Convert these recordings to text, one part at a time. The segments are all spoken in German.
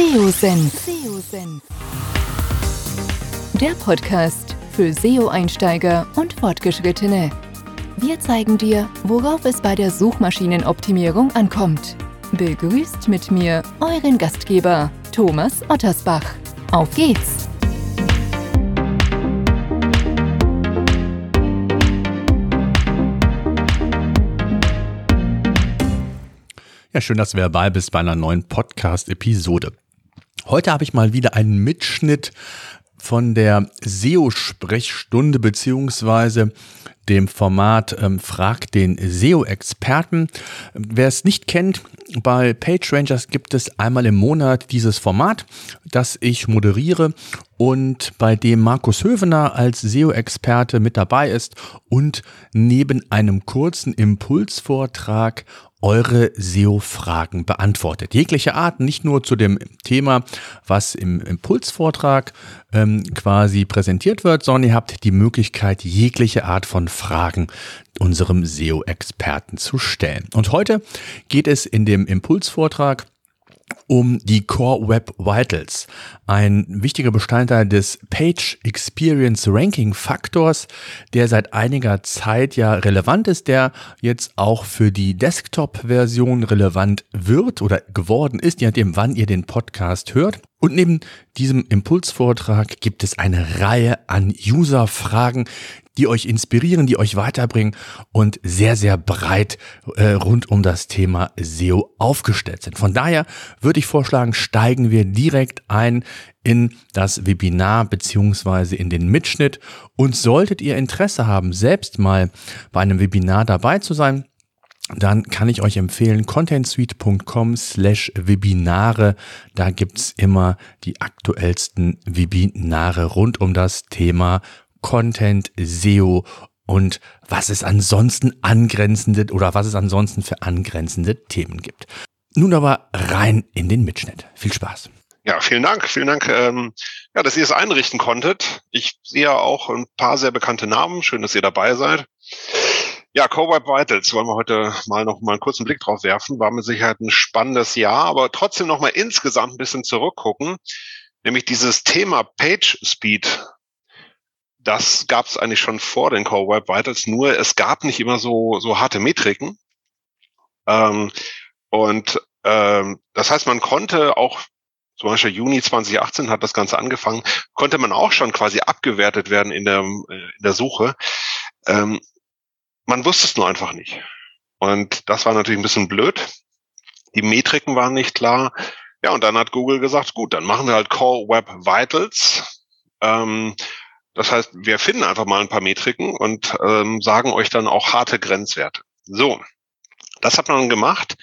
SEO-Senf. Der Podcast für SEO-Einsteiger und Fortgeschrittene. Wir zeigen dir, worauf es bei der Suchmaschinenoptimierung ankommt. Begrüßt mit mir euren Gastgeber Thomas Ottersbach. Auf geht's! Ja, schön, dass du dabei bist bei einer neuen Podcast-Episode. Heute habe ich mal wieder einen Mitschnitt von der SEO-Sprechstunde beziehungsweise dem Format ähm, Frag den SEO-Experten. Wer es nicht kennt, bei PageRangers gibt es einmal im Monat dieses Format, das ich moderiere und bei dem Markus Hövener als SEO-Experte mit dabei ist und neben einem kurzen Impulsvortrag eure SEO-Fragen beantwortet. Jegliche Art, nicht nur zu dem Thema, was im Impulsvortrag ähm, quasi präsentiert wird, sondern ihr habt die Möglichkeit, jegliche Art von Fragen unserem SEO-Experten zu stellen. Und heute geht es in dem Impulsvortrag um die Core Web Vitals, ein wichtiger Bestandteil des Page Experience Ranking Faktors, der seit einiger Zeit ja relevant ist, der jetzt auch für die Desktop-Version relevant wird oder geworden ist, je nachdem, wann ihr den Podcast hört. Und neben diesem Impulsvortrag gibt es eine Reihe an User-Fragen, die euch inspirieren, die euch weiterbringen und sehr, sehr breit äh, rund um das Thema SEO aufgestellt sind. Von daher würde ich vorschlagen, steigen wir direkt ein in das Webinar beziehungsweise in den Mitschnitt. Und solltet ihr Interesse haben, selbst mal bei einem Webinar dabei zu sein, dann kann ich euch empfehlen, contentsuite.com slash Webinare. Da gibt's immer die aktuellsten Webinare rund um das Thema Content, SEO und was es ansonsten angrenzende oder was es ansonsten für angrenzende Themen gibt. Nun aber rein in den Mitschnitt. Viel Spaß. Ja, vielen Dank, vielen Dank, ähm, ja, dass ihr es einrichten konntet. Ich sehe auch ein paar sehr bekannte Namen. Schön, dass ihr dabei seid. Ja, Co-Web Vitals wollen wir heute mal noch mal einen kurzen Blick drauf werfen. War mit Sicherheit ein spannendes Jahr, aber trotzdem noch mal insgesamt ein bisschen zurückgucken. Nämlich dieses Thema Page Speed das gab es eigentlich schon vor den Core Web Vitals, nur es gab nicht immer so, so harte Metriken. Ähm, und ähm, das heißt, man konnte auch, zum Beispiel Juni 2018 hat das Ganze angefangen, konnte man auch schon quasi abgewertet werden in der, äh, in der Suche. Ähm, man wusste es nur einfach nicht. Und das war natürlich ein bisschen blöd. Die Metriken waren nicht klar. Ja, und dann hat Google gesagt, gut, dann machen wir halt Core Web Vitals. Ähm, das heißt, wir finden einfach mal ein paar Metriken und ähm, sagen euch dann auch harte Grenzwerte. So, das hat man gemacht.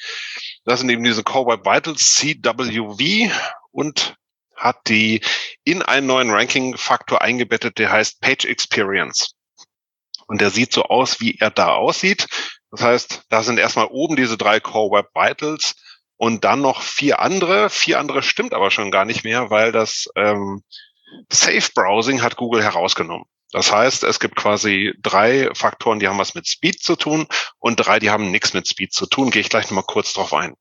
Das sind eben diese Core Web Vitals CWV und hat die in einen neuen Ranking-Faktor eingebettet, der heißt Page Experience. Und der sieht so aus, wie er da aussieht. Das heißt, da sind erstmal oben diese drei Core Web Vitals und dann noch vier andere. Vier andere stimmt aber schon gar nicht mehr, weil das ähm, Safe Browsing hat Google herausgenommen. Das heißt, es gibt quasi drei Faktoren, die haben was mit Speed zu tun und drei, die haben nichts mit Speed zu tun. Gehe ich gleich nochmal kurz drauf ein.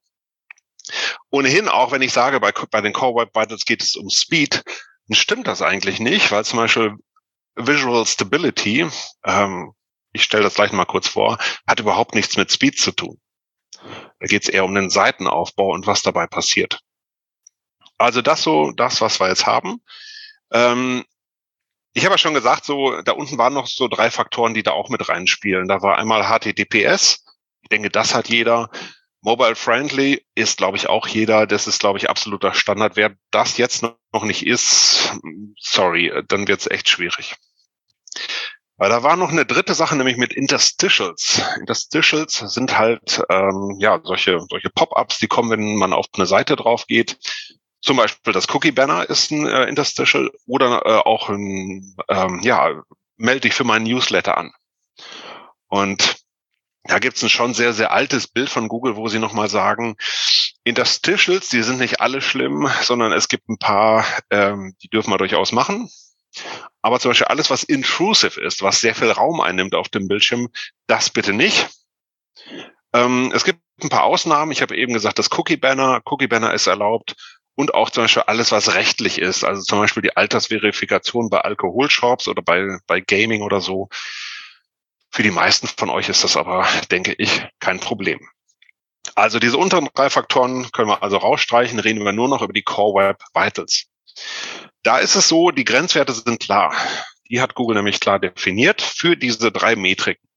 Ohnehin, auch wenn ich sage, bei, bei den Core Web Vitals geht es um Speed, dann stimmt das eigentlich nicht, weil zum Beispiel Visual Stability, ähm, ich stelle das gleich mal kurz vor, hat überhaupt nichts mit Speed zu tun. Da geht es eher um den Seitenaufbau und was dabei passiert. Also das so, das, was wir jetzt haben. Ähm, ich habe ja schon gesagt, so da unten waren noch so drei Faktoren, die da auch mit reinspielen. Da war einmal HTTPS. Ich denke, das hat jeder. Mobile Friendly ist, glaube ich, auch jeder. Das ist, glaube ich, absoluter Standard. Wer das jetzt noch nicht ist, sorry, dann wird es echt schwierig. Weil da war noch eine dritte Sache, nämlich mit Interstitials. Interstitials sind halt ähm, ja solche solche Pop-ups, die kommen, wenn man auf eine Seite drauf geht. Zum Beispiel das Cookie Banner ist ein äh, Interstitial oder äh, auch ein, ähm, ja, melde dich für meinen Newsletter an. Und da gibt's ein schon sehr, sehr altes Bild von Google, wo sie nochmal sagen, Interstitials, die sind nicht alle schlimm, sondern es gibt ein paar, ähm, die dürfen wir durchaus machen. Aber zum Beispiel alles, was intrusive ist, was sehr viel Raum einnimmt auf dem Bildschirm, das bitte nicht. Ähm, es gibt ein paar Ausnahmen. Ich habe eben gesagt, das Cookie Banner. Cookie Banner ist erlaubt und auch zum Beispiel alles, was rechtlich ist, also zum Beispiel die Altersverifikation bei Alkoholshops oder bei, bei Gaming oder so. Für die meisten von euch ist das aber, denke ich, kein Problem. Also diese unteren drei Faktoren können wir also rausstreichen, reden wir nur noch über die Core Web Vitals. Da ist es so, die Grenzwerte sind klar. Die hat Google nämlich klar definiert für diese drei Metriken.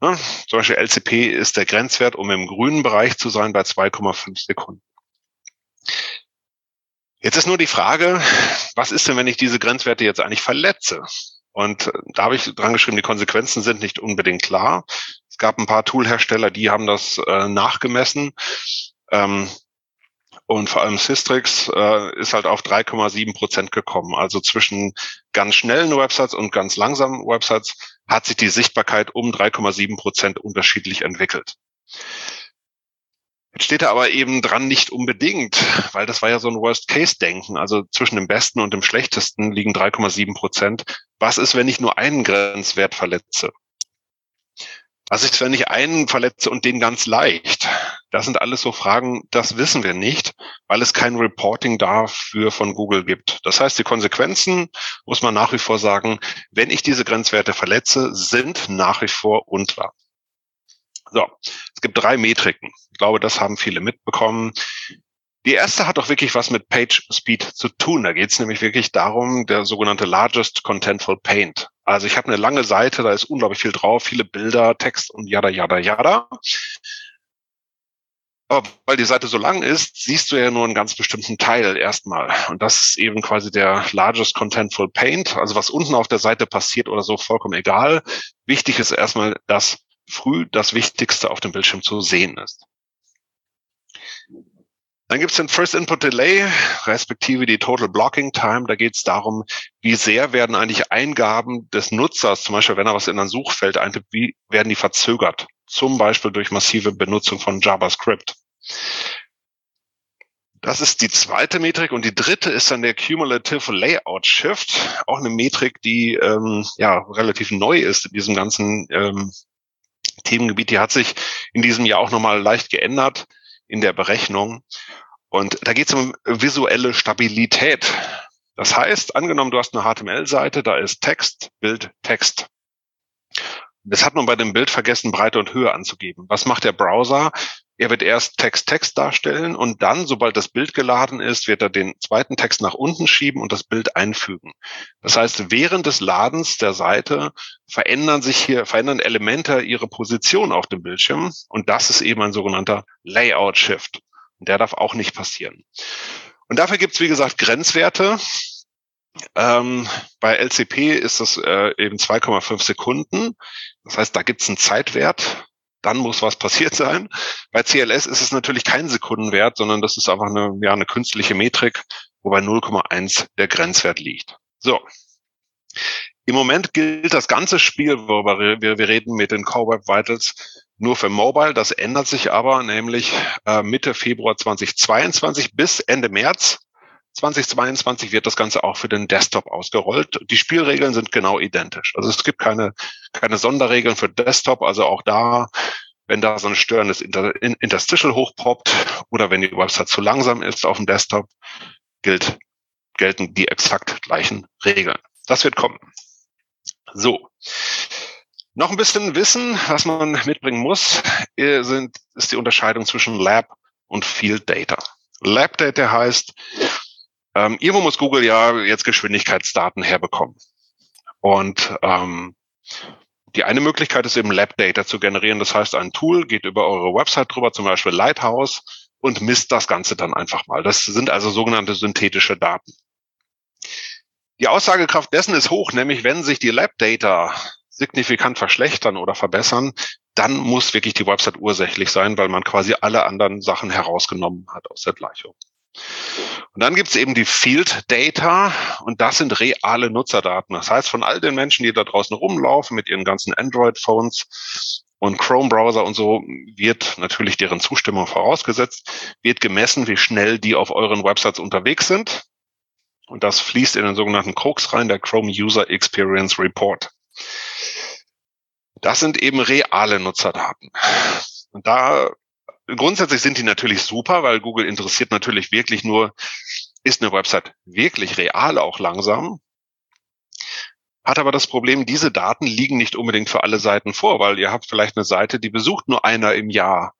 Ne? Zum Beispiel LCP ist der Grenzwert, um im grünen Bereich zu sein bei 2,5 Sekunden. Jetzt ist nur die Frage, was ist denn, wenn ich diese Grenzwerte jetzt eigentlich verletze? Und da habe ich dran geschrieben, die Konsequenzen sind nicht unbedingt klar. Es gab ein paar Toolhersteller, die haben das äh, nachgemessen. Ähm, und vor allem Systrix äh, ist halt auf 3,7 Prozent gekommen. Also zwischen ganz schnellen Websites und ganz langsamen Websites hat sich die Sichtbarkeit um 3,7 Prozent unterschiedlich entwickelt. Jetzt steht da aber eben dran nicht unbedingt, weil das war ja so ein Worst-Case-Denken. Also zwischen dem Besten und dem Schlechtesten liegen 3,7 Prozent. Was ist, wenn ich nur einen Grenzwert verletze? Was ist, wenn ich einen verletze und den ganz leicht? Das sind alles so Fragen, das wissen wir nicht, weil es kein Reporting dafür von Google gibt. Das heißt, die Konsequenzen, muss man nach wie vor sagen, wenn ich diese Grenzwerte verletze, sind nach wie vor unklar. So, gibt drei Metriken. Ich glaube, das haben viele mitbekommen. Die erste hat auch wirklich was mit Page Speed zu tun. Da geht es nämlich wirklich darum, der sogenannte Largest Contentful Paint. Also ich habe eine lange Seite, da ist unglaublich viel drauf, viele Bilder, Text und yada, yada, yada. Aber weil die Seite so lang ist, siehst du ja nur einen ganz bestimmten Teil erstmal. Und das ist eben quasi der Largest Contentful Paint. Also was unten auf der Seite passiert oder so, vollkommen egal. Wichtig ist erstmal, dass früh das Wichtigste auf dem Bildschirm zu sehen ist. Dann gibt es den First Input Delay, respektive die Total Blocking Time. Da geht es darum, wie sehr werden eigentlich Eingaben des Nutzers, zum Beispiel wenn er was in ein Suchfeld eintippt, wie werden die verzögert? Zum Beispiel durch massive Benutzung von JavaScript. Das ist die zweite Metrik und die dritte ist dann der Cumulative Layout Shift, auch eine Metrik, die ähm, ja relativ neu ist in diesem ganzen ähm, Themengebiet, die hat sich in diesem Jahr auch nochmal leicht geändert in der Berechnung. Und da geht es um visuelle Stabilität. Das heißt, angenommen, du hast eine HTML-Seite, da ist Text, Bild, Text. Das hat man bei dem Bild vergessen, Breite und Höhe anzugeben. Was macht der Browser? Er wird erst Text Text darstellen und dann, sobald das Bild geladen ist, wird er den zweiten Text nach unten schieben und das Bild einfügen. Das heißt, während des Ladens der Seite verändern sich hier, verändern Elemente ihre Position auf dem Bildschirm und das ist eben ein sogenannter Layout Shift. Und der darf auch nicht passieren. Und dafür gibt es, wie gesagt, Grenzwerte. Ähm, bei LCP ist das äh, eben 2,5 Sekunden. Das heißt, da gibt es einen Zeitwert dann muss was passiert sein. Bei CLS ist es natürlich kein Sekundenwert, sondern das ist einfach eine, ja, eine künstliche Metrik, wobei 0,1 der Grenzwert liegt. So. Im Moment gilt das ganze Spiel, worüber wir, wir reden mit den Core Web Vitals, nur für Mobile. Das ändert sich aber nämlich äh, Mitte Februar 2022 bis Ende März 2022 wird das Ganze auch für den Desktop ausgerollt. Die Spielregeln sind genau identisch. Also es gibt keine, keine Sonderregeln für Desktop. Also auch da, wenn da so ein störendes Inter Interstitial hochpoppt oder wenn die Website zu langsam ist auf dem Desktop, gilt, gelten die exakt gleichen Regeln. Das wird kommen. So. Noch ein bisschen Wissen, was man mitbringen muss, äh, sind, ist die Unterscheidung zwischen Lab und Field Data. Lab Data heißt, ähm, irgendwo muss Google ja jetzt Geschwindigkeitsdaten herbekommen. Und ähm, die eine Möglichkeit ist eben Lab Data zu generieren. Das heißt, ein Tool geht über eure Website drüber, zum Beispiel Lighthouse, und misst das Ganze dann einfach mal. Das sind also sogenannte synthetische Daten. Die Aussagekraft dessen ist hoch, nämlich wenn sich die Lab Data signifikant verschlechtern oder verbessern, dann muss wirklich die Website ursächlich sein, weil man quasi alle anderen Sachen herausgenommen hat aus der Gleichung. Und dann gibt es eben die Field Data und das sind reale Nutzerdaten. Das heißt, von all den Menschen, die da draußen rumlaufen mit ihren ganzen Android-Phones und Chrome-Browser und so, wird natürlich deren Zustimmung vorausgesetzt, wird gemessen, wie schnell die auf euren Websites unterwegs sind. Und das fließt in den sogenannten Crux rein, der Chrome User Experience Report. Das sind eben reale Nutzerdaten. Und da grundsätzlich sind die natürlich super, weil Google interessiert natürlich wirklich nur, ist eine Website wirklich real auch langsam? Hat aber das Problem, diese Daten liegen nicht unbedingt für alle Seiten vor, weil ihr habt vielleicht eine Seite, die besucht nur einer im Jahr.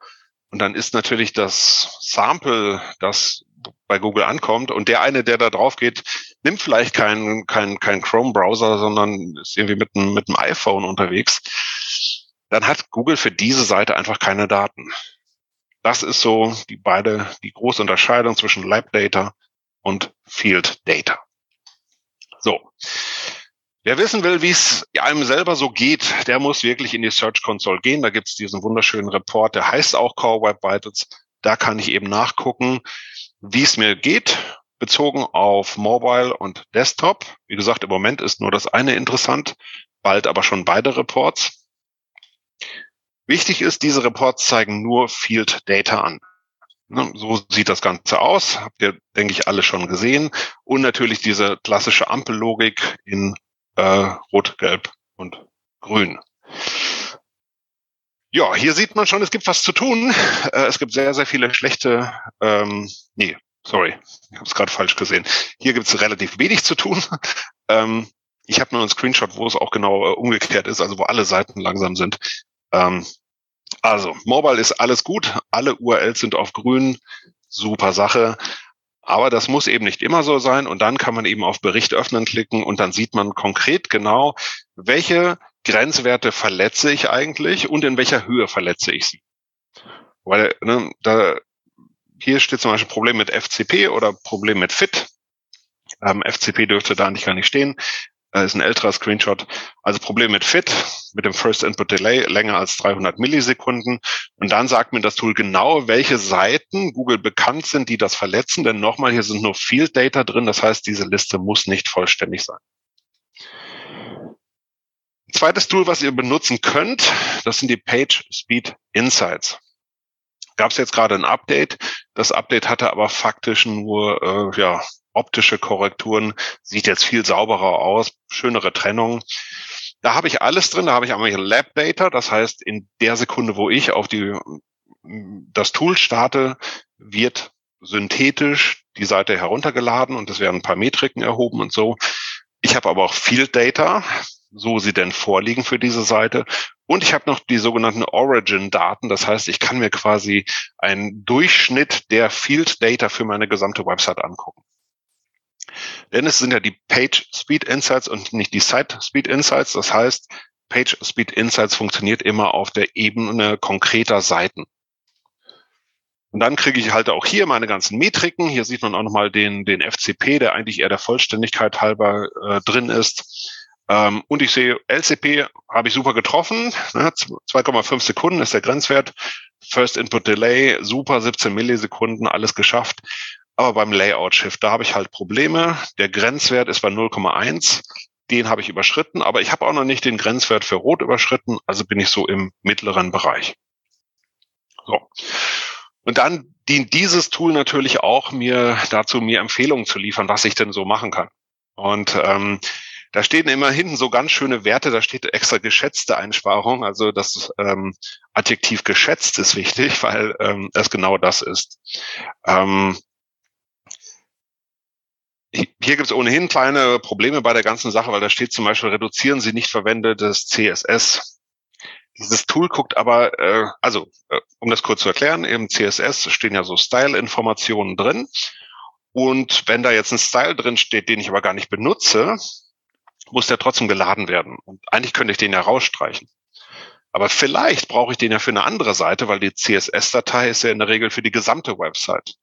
Und dann ist natürlich das Sample, das bei Google ankommt und der eine, der da drauf geht, nimmt vielleicht keinen kein, kein Chrome-Browser, sondern ist irgendwie mit einem, mit einem iPhone unterwegs, dann hat Google für diese Seite einfach keine Daten. Das ist so die beide, die große Unterscheidung zwischen Lab Data und Field Data. So. Wer wissen will, wie es einem selber so geht, der muss wirklich in die Search Console gehen. Da gibt es diesen wunderschönen Report, der heißt auch Core Web Vitals. Da kann ich eben nachgucken, wie es mir geht, bezogen auf Mobile und Desktop. Wie gesagt, im Moment ist nur das eine interessant, bald aber schon beide Reports. Wichtig ist, diese Reports zeigen nur Field Data an. Ne, so sieht das Ganze aus. Habt ihr, denke ich, alle schon gesehen. Und natürlich diese klassische Ampellogik in äh, Rot, Gelb und Grün. Ja, hier sieht man schon, es gibt was zu tun. Äh, es gibt sehr, sehr viele schlechte, ähm, nee, sorry, ich habe es gerade falsch gesehen. Hier gibt es relativ wenig zu tun. Ähm, ich habe nur einen Screenshot, wo es auch genau äh, umgekehrt ist, also wo alle Seiten langsam sind. Ähm, also, Mobile ist alles gut, alle URLs sind auf grün, super Sache. Aber das muss eben nicht immer so sein. Und dann kann man eben auf Bericht öffnen klicken und dann sieht man konkret genau, welche Grenzwerte verletze ich eigentlich und in welcher Höhe verletze ich sie. Weil ne, da hier steht zum Beispiel Problem mit FCP oder Problem mit FIT. Ähm, FCP dürfte da nicht gar nicht stehen. Das ist ein älterer Screenshot. Also Problem mit FIT, mit dem First Input Delay länger als 300 Millisekunden. Und dann sagt mir das Tool genau, welche Seiten Google bekannt sind, die das verletzen. Denn nochmal, hier sind nur Field Data drin. Das heißt, diese Liste muss nicht vollständig sein. Zweites Tool, was ihr benutzen könnt, das sind die Page Speed Insights. Gab es jetzt gerade ein Update. Das Update hatte aber faktisch nur äh, ja, optische Korrekturen, sieht jetzt viel sauberer aus, schönere Trennung. Da habe ich alles drin, da habe ich einmal Lab Data, das heißt, in der Sekunde, wo ich auf die, das Tool starte, wird synthetisch die Seite heruntergeladen und es werden ein paar Metriken erhoben und so. Ich habe aber auch Field Data, so sie denn vorliegen für diese Seite. Und ich habe noch die sogenannten Origin-Daten. Das heißt, ich kann mir quasi einen Durchschnitt der Field Data für meine gesamte Website angucken. Denn es sind ja die Page Speed Insights und nicht die Site Speed Insights. Das heißt, Page Speed Insights funktioniert immer auf der Ebene konkreter Seiten. Und dann kriege ich halt auch hier meine ganzen Metriken. Hier sieht man auch nochmal den, den FCP, der eigentlich eher der Vollständigkeit halber äh, drin ist. Ähm, und ich sehe, LCP habe ich super getroffen. Ne? 2,5 Sekunden ist der Grenzwert. First Input Delay, super, 17 Millisekunden, alles geschafft. Aber beim Layout-Shift, da habe ich halt Probleme. Der Grenzwert ist bei 0,1. Den habe ich überschritten, aber ich habe auch noch nicht den Grenzwert für Rot überschritten, also bin ich so im mittleren Bereich. So. Und dann dient dieses Tool natürlich auch mir dazu, mir Empfehlungen zu liefern, was ich denn so machen kann. Und ähm, da stehen immer hinten so ganz schöne Werte, da steht extra geschätzte Einsparung. Also das ähm, Adjektiv geschätzt ist wichtig, weil ähm, es genau das ist. Ähm, hier gibt es ohnehin kleine Probleme bei der ganzen Sache, weil da steht zum Beispiel, reduzieren Sie nicht verwendetes CSS. Dieses Tool guckt aber, äh, also äh, um das kurz zu erklären, im CSS stehen ja so Style-Informationen drin. Und wenn da jetzt ein Style drin steht, den ich aber gar nicht benutze, muss der trotzdem geladen werden. Und eigentlich könnte ich den ja rausstreichen. Aber vielleicht brauche ich den ja für eine andere Seite, weil die CSS-Datei ist ja in der Regel für die gesamte Website.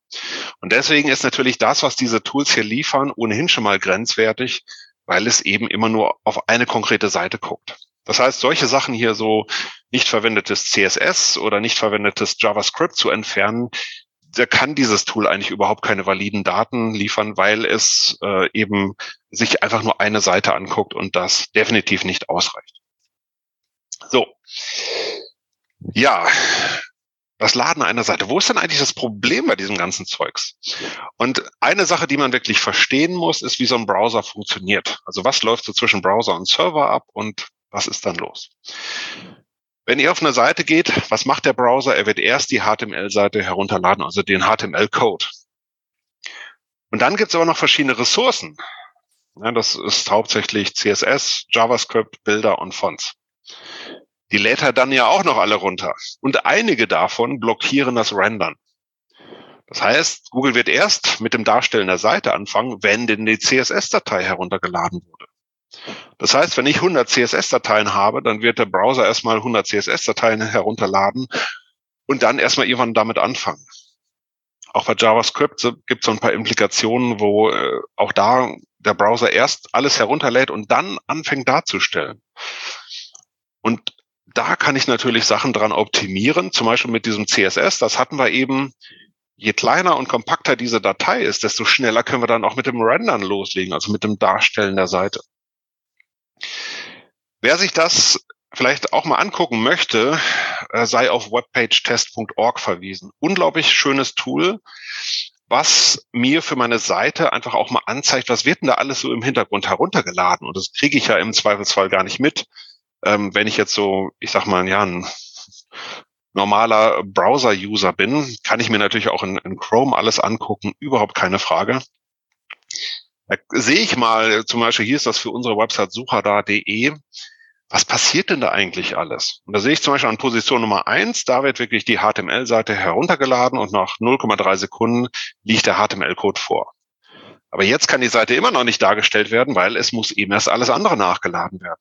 Und deswegen ist natürlich das, was diese Tools hier liefern, ohnehin schon mal grenzwertig, weil es eben immer nur auf eine konkrete Seite guckt. Das heißt, solche Sachen hier so nicht verwendetes CSS oder nicht verwendetes JavaScript zu entfernen, da kann dieses Tool eigentlich überhaupt keine validen Daten liefern, weil es äh, eben sich einfach nur eine Seite anguckt und das definitiv nicht ausreicht. So. Ja. Das Laden einer Seite. Wo ist denn eigentlich das Problem bei diesem ganzen Zeugs? Und eine Sache, die man wirklich verstehen muss, ist, wie so ein Browser funktioniert. Also was läuft so zwischen Browser und Server ab und was ist dann los? Wenn ihr auf eine Seite geht, was macht der Browser? Er wird erst die HTML-Seite herunterladen, also den HTML-Code. Und dann gibt es aber noch verschiedene Ressourcen. Ja, das ist hauptsächlich CSS, JavaScript, Bilder und Fonts. Die lädt er dann ja auch noch alle runter. Und einige davon blockieren das Rendern. Das heißt, Google wird erst mit dem Darstellen der Seite anfangen, wenn denn die CSS-Datei heruntergeladen wurde. Das heißt, wenn ich 100 CSS-Dateien habe, dann wird der Browser erstmal 100 CSS-Dateien herunterladen und dann erstmal irgendwann damit anfangen. Auch bei JavaScript gibt es so ein paar Implikationen, wo äh, auch da der Browser erst alles herunterlädt und dann anfängt darzustellen. Und da kann ich natürlich Sachen dran optimieren, zum Beispiel mit diesem CSS. Das hatten wir eben. Je kleiner und kompakter diese Datei ist, desto schneller können wir dann auch mit dem Rendern loslegen, also mit dem Darstellen der Seite. Wer sich das vielleicht auch mal angucken möchte, äh, sei auf webpagetest.org verwiesen. Unglaublich schönes Tool, was mir für meine Seite einfach auch mal anzeigt, was wird denn da alles so im Hintergrund heruntergeladen. Und das kriege ich ja im Zweifelsfall gar nicht mit, ähm, wenn ich jetzt so, ich sag mal, ja, ein normaler Browser-User bin, kann ich mir natürlich auch in, in Chrome alles angucken, überhaupt keine Frage. Da sehe ich mal, zum Beispiel hier ist das für unsere Website suchada.de. Was passiert denn da eigentlich alles? Und da sehe ich zum Beispiel an Position Nummer eins, da wird wirklich die HTML-Seite heruntergeladen und nach 0,3 Sekunden liegt der HTML-Code vor. Aber jetzt kann die Seite immer noch nicht dargestellt werden, weil es muss eben erst alles andere nachgeladen werden.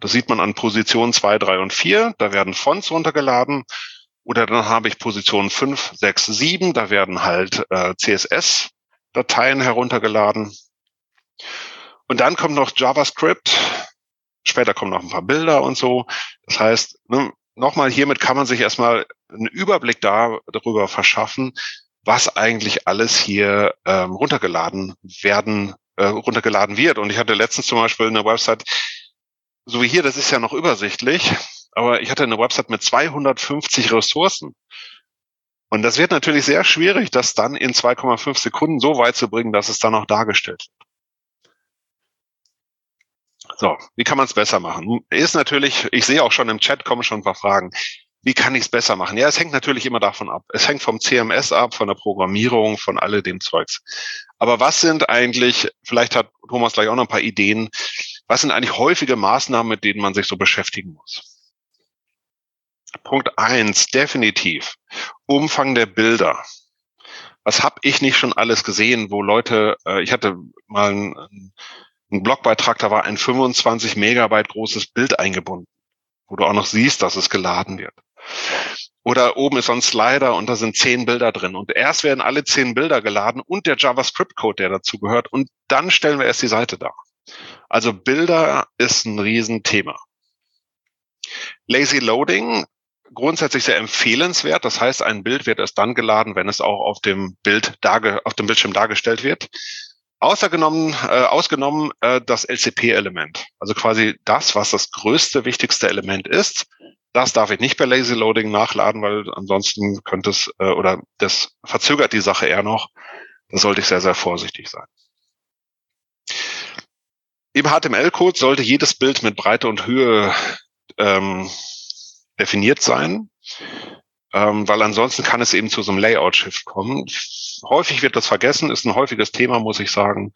Das sieht man an Position 2, 3 und 4. Da werden Fonts runtergeladen. Oder dann habe ich Position 5, 6, 7. Da werden halt äh, CSS Dateien heruntergeladen. Und dann kommt noch JavaScript. Später kommen noch ein paar Bilder und so. Das heißt, ne, nochmal, hiermit kann man sich erstmal einen Überblick da, darüber verschaffen, was eigentlich alles hier ähm, runtergeladen werden, äh, runtergeladen wird. Und ich hatte letztens zum Beispiel eine Website, so wie hier, das ist ja noch übersichtlich, aber ich hatte eine Website mit 250 Ressourcen. Und das wird natürlich sehr schwierig, das dann in 2,5 Sekunden so weit zu bringen, dass es dann auch dargestellt wird. So, wie kann man es besser machen? Ist natürlich, ich sehe auch schon im Chat kommen schon ein paar Fragen. Wie kann ich es besser machen? Ja, es hängt natürlich immer davon ab. Es hängt vom CMS ab, von der Programmierung, von all dem Zeugs. Aber was sind eigentlich, vielleicht hat Thomas gleich auch noch ein paar Ideen, was sind eigentlich häufige Maßnahmen, mit denen man sich so beschäftigen muss? Punkt eins, definitiv. Umfang der Bilder. Was habe ich nicht schon alles gesehen, wo Leute, äh, ich hatte mal einen, einen Blogbeitrag, da war ein 25 Megabyte großes Bild eingebunden, wo du auch noch siehst, dass es geladen wird. Oder oben ist so ein Slider und da sind zehn Bilder drin. Und erst werden alle zehn Bilder geladen und der JavaScript-Code, der dazu gehört. Und dann stellen wir erst die Seite dar. Also Bilder ist ein Riesenthema. Lazy Loading grundsätzlich sehr empfehlenswert. Das heißt, ein Bild wird erst dann geladen, wenn es auch auf dem Bild darge auf dem Bildschirm dargestellt wird. Außergenommen, äh, ausgenommen äh, das LCP-Element. Also quasi das, was das größte, wichtigste Element ist. Das darf ich nicht bei Lazy Loading nachladen, weil ansonsten könnte es äh, oder das verzögert die Sache eher noch. Da sollte ich sehr, sehr vorsichtig sein. Im HTML-Code sollte jedes Bild mit Breite und Höhe ähm, definiert sein, ähm, weil ansonsten kann es eben zu so einem Layout-Shift kommen. Häufig wird das vergessen, ist ein häufiges Thema, muss ich sagen.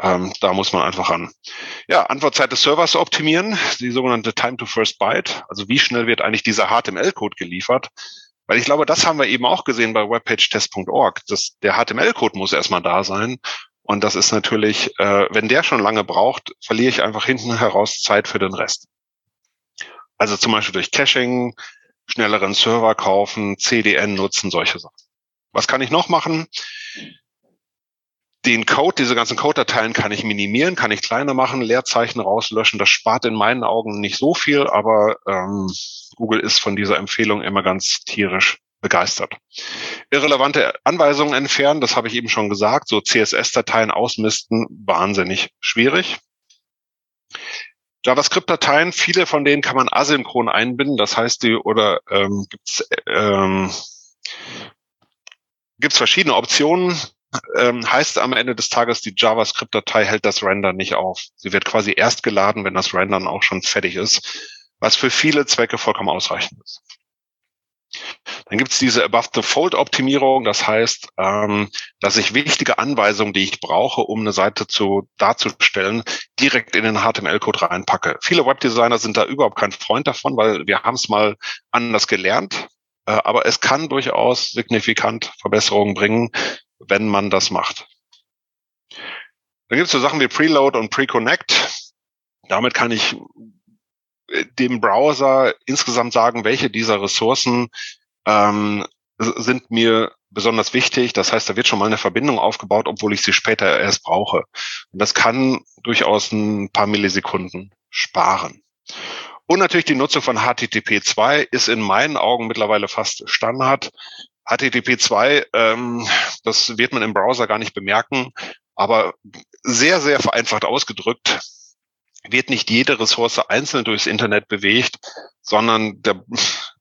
Ähm, da muss man einfach an. Ja, Antwortzeit des Servers optimieren, die sogenannte Time to First Byte. Also wie schnell wird eigentlich dieser HTML-Code geliefert? Weil ich glaube, das haben wir eben auch gesehen bei webpagetest.org. Der HTML-Code muss erstmal da sein. Und das ist natürlich, äh, wenn der schon lange braucht, verliere ich einfach hinten heraus Zeit für den Rest. Also zum Beispiel durch Caching, schnelleren Server kaufen, CDN nutzen, solche Sachen. Was kann ich noch machen? Den Code, diese ganzen Code-Dateien kann ich minimieren, kann ich kleiner machen, Leerzeichen rauslöschen. Das spart in meinen Augen nicht so viel, aber ähm, Google ist von dieser Empfehlung immer ganz tierisch begeistert. Irrelevante Anweisungen entfernen, das habe ich eben schon gesagt. So CSS-Dateien ausmisten, wahnsinnig schwierig. JavaScript-Dateien, viele von denen kann man asynchron einbinden. Das heißt, die oder ähm, gibt's ähm, gibt's verschiedene Optionen. Ähm, heißt am Ende des Tages, die JavaScript-Datei hält das Render nicht auf. Sie wird quasi erst geladen, wenn das Rendern auch schon fertig ist. was für viele Zwecke vollkommen ausreichend ist. Dann gibt es diese Above-the-Fold-Optimierung, das heißt, ähm, dass ich wichtige Anweisungen, die ich brauche, um eine Seite zu darzustellen, direkt in den HTML-Code reinpacke. Viele Webdesigner sind da überhaupt kein Freund davon, weil wir haben es mal anders gelernt, äh, aber es kann durchaus signifikant Verbesserungen bringen, wenn man das macht. Dann gibt es so Sachen wie Preload und Preconnect. Damit kann ich dem Browser insgesamt sagen, welche dieser Ressourcen ähm, sind mir besonders wichtig. Das heißt, da wird schon mal eine Verbindung aufgebaut, obwohl ich sie später erst brauche. Und das kann durchaus ein paar Millisekunden sparen. Und natürlich die Nutzung von HTTP 2 ist in meinen Augen mittlerweile fast Standard. HTTP 2, ähm, das wird man im Browser gar nicht bemerken, aber sehr, sehr vereinfacht ausgedrückt wird nicht jede Ressource einzeln durchs Internet bewegt, sondern der,